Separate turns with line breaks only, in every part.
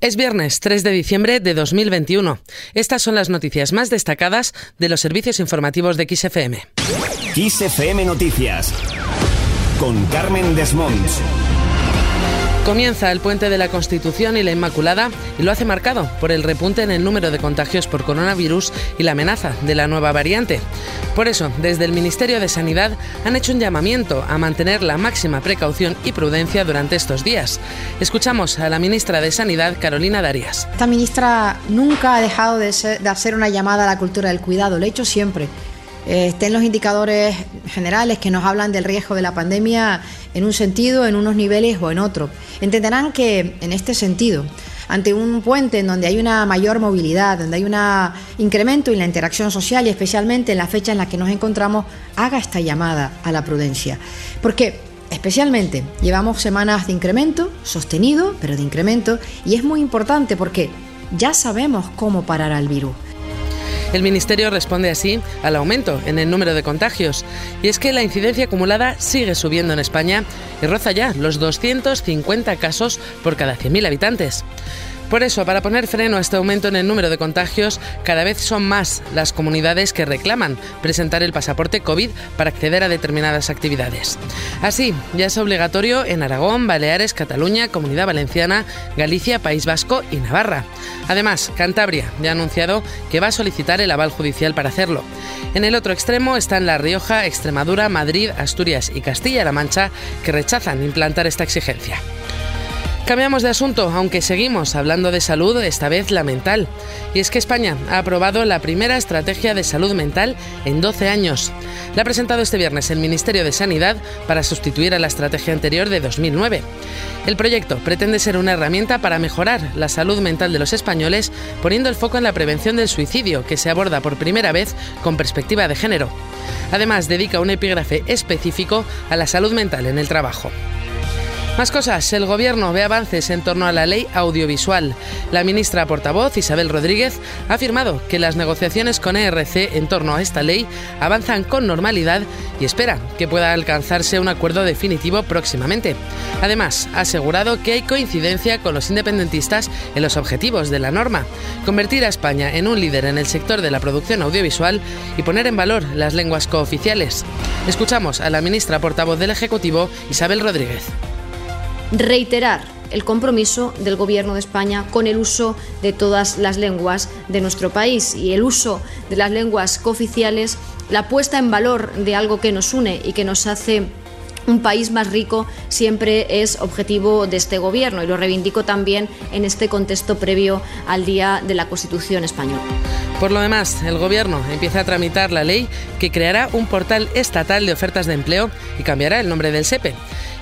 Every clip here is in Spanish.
Es viernes 3 de diciembre de 2021. Estas son las noticias más destacadas de los servicios informativos de XFM.
XFM Noticias con Carmen Desmonts.
Comienza el puente de la Constitución y la Inmaculada y lo hace marcado por el repunte en el número de contagios por coronavirus y la amenaza de la nueva variante. Por eso, desde el Ministerio de Sanidad han hecho un llamamiento a mantener la máxima precaución y prudencia durante estos días. Escuchamos a la ministra de Sanidad, Carolina Darias.
Esta ministra nunca ha dejado de, de hacer una llamada a la cultura del cuidado, lo he hecho siempre estén los indicadores generales que nos hablan del riesgo de la pandemia en un sentido, en unos niveles o en otro. Entenderán que en este sentido, ante un puente en donde hay una mayor movilidad, donde hay un incremento en la interacción social y especialmente en la fecha en la que nos encontramos, haga esta llamada a la prudencia. Porque especialmente llevamos semanas de incremento, sostenido, pero de incremento, y es muy importante porque ya sabemos cómo parar al virus.
El Ministerio responde así al aumento en el número de contagios. Y es que la incidencia acumulada sigue subiendo en España y roza ya los 250 casos por cada 100.000 habitantes. Por eso, para poner freno a este aumento en el número de contagios, cada vez son más las comunidades que reclaman presentar el pasaporte COVID para acceder a determinadas actividades. Así, ya es obligatorio en Aragón, Baleares, Cataluña, Comunidad Valenciana, Galicia, País Vasco y Navarra. Además, Cantabria ya ha anunciado que va a solicitar el aval judicial para hacerlo. En el otro extremo están La Rioja, Extremadura, Madrid, Asturias y Castilla-La Mancha, que rechazan implantar esta exigencia. Cambiamos de asunto, aunque seguimos hablando de salud, esta vez la mental. Y es que España ha aprobado la primera estrategia de salud mental en 12 años. La ha presentado este viernes el Ministerio de Sanidad para sustituir a la estrategia anterior de 2009. El proyecto pretende ser una herramienta para mejorar la salud mental de los españoles, poniendo el foco en la prevención del suicidio, que se aborda por primera vez con perspectiva de género. Además, dedica un epígrafe específico a la salud mental en el trabajo. Más cosas. El Gobierno ve avances en torno a la ley audiovisual. La ministra portavoz, Isabel Rodríguez, ha afirmado que las negociaciones con ERC en torno a esta ley avanzan con normalidad y espera que pueda alcanzarse un acuerdo definitivo próximamente. Además, ha asegurado que hay coincidencia con los independentistas en los objetivos de la norma, convertir a España en un líder en el sector de la producción audiovisual y poner en valor las lenguas cooficiales. Escuchamos a la ministra portavoz del Ejecutivo, Isabel Rodríguez
reiterar el compromiso del Gobierno de España con el uso de todas las lenguas de nuestro país y el uso de las lenguas cooficiales, la puesta en valor de algo que nos une y que nos hace un país más rico siempre es objetivo de este Gobierno y lo reivindico también en este contexto previo al Día de la Constitución española.
Por lo demás, el Gobierno empieza a tramitar la ley que creará un portal estatal de ofertas de empleo y cambiará el nombre del SEPE.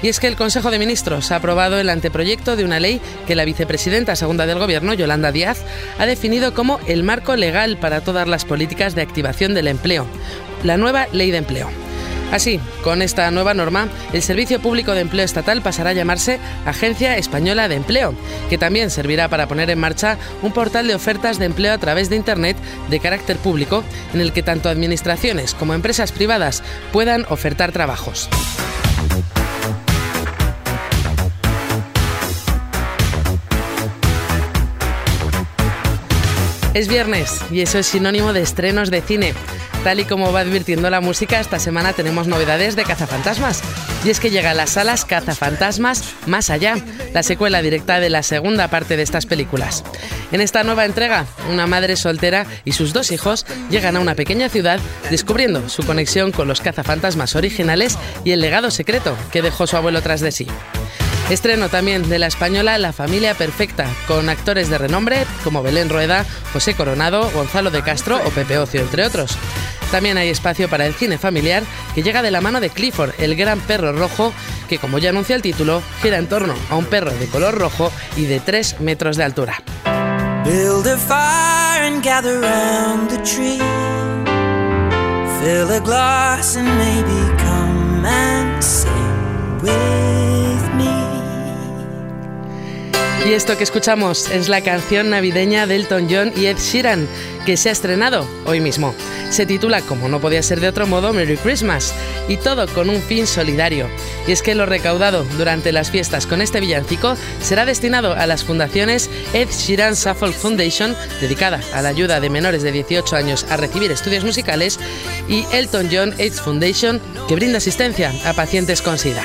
Y es que el Consejo de Ministros ha aprobado el anteproyecto de una ley que la vicepresidenta segunda del Gobierno, Yolanda Díaz, ha definido como el marco legal para todas las políticas de activación del empleo, la nueva ley de empleo. Así, con esta nueva norma, el Servicio Público de Empleo Estatal pasará a llamarse Agencia Española de Empleo, que también servirá para poner en marcha un portal de ofertas de empleo a través de Internet de carácter público, en el que tanto administraciones como empresas privadas puedan ofertar trabajos. Es viernes y eso es sinónimo de estrenos de cine. Tal y como va advirtiendo la música, esta semana tenemos novedades de Cazafantasmas. Y es que llega a las salas Cazafantasmas Más Allá, la secuela directa de la segunda parte de estas películas. En esta nueva entrega, una madre soltera y sus dos hijos llegan a una pequeña ciudad descubriendo su conexión con los cazafantasmas originales y el legado secreto que dejó su abuelo tras de sí. Estreno también de la española La Familia Perfecta, con actores de renombre como Belén Rueda, José Coronado, Gonzalo de Castro o Pepe Ocio, entre otros. También hay espacio para el cine familiar que llega de la mano de Clifford, el gran perro rojo, que como ya anuncia el título, gira en torno a un perro de color rojo y de 3 metros de altura. Y esto que escuchamos es la canción navideña de Elton John y Ed Sheeran, que se ha estrenado hoy mismo. Se titula, como no podía ser de otro modo, Merry Christmas, y todo con un fin solidario. Y es que lo recaudado durante las fiestas con este villancico será destinado a las fundaciones Ed Sheeran Suffolk Foundation, dedicada a la ayuda de menores de 18 años a recibir estudios musicales, y Elton John AIDS Foundation, que brinda asistencia a pacientes con SIDA.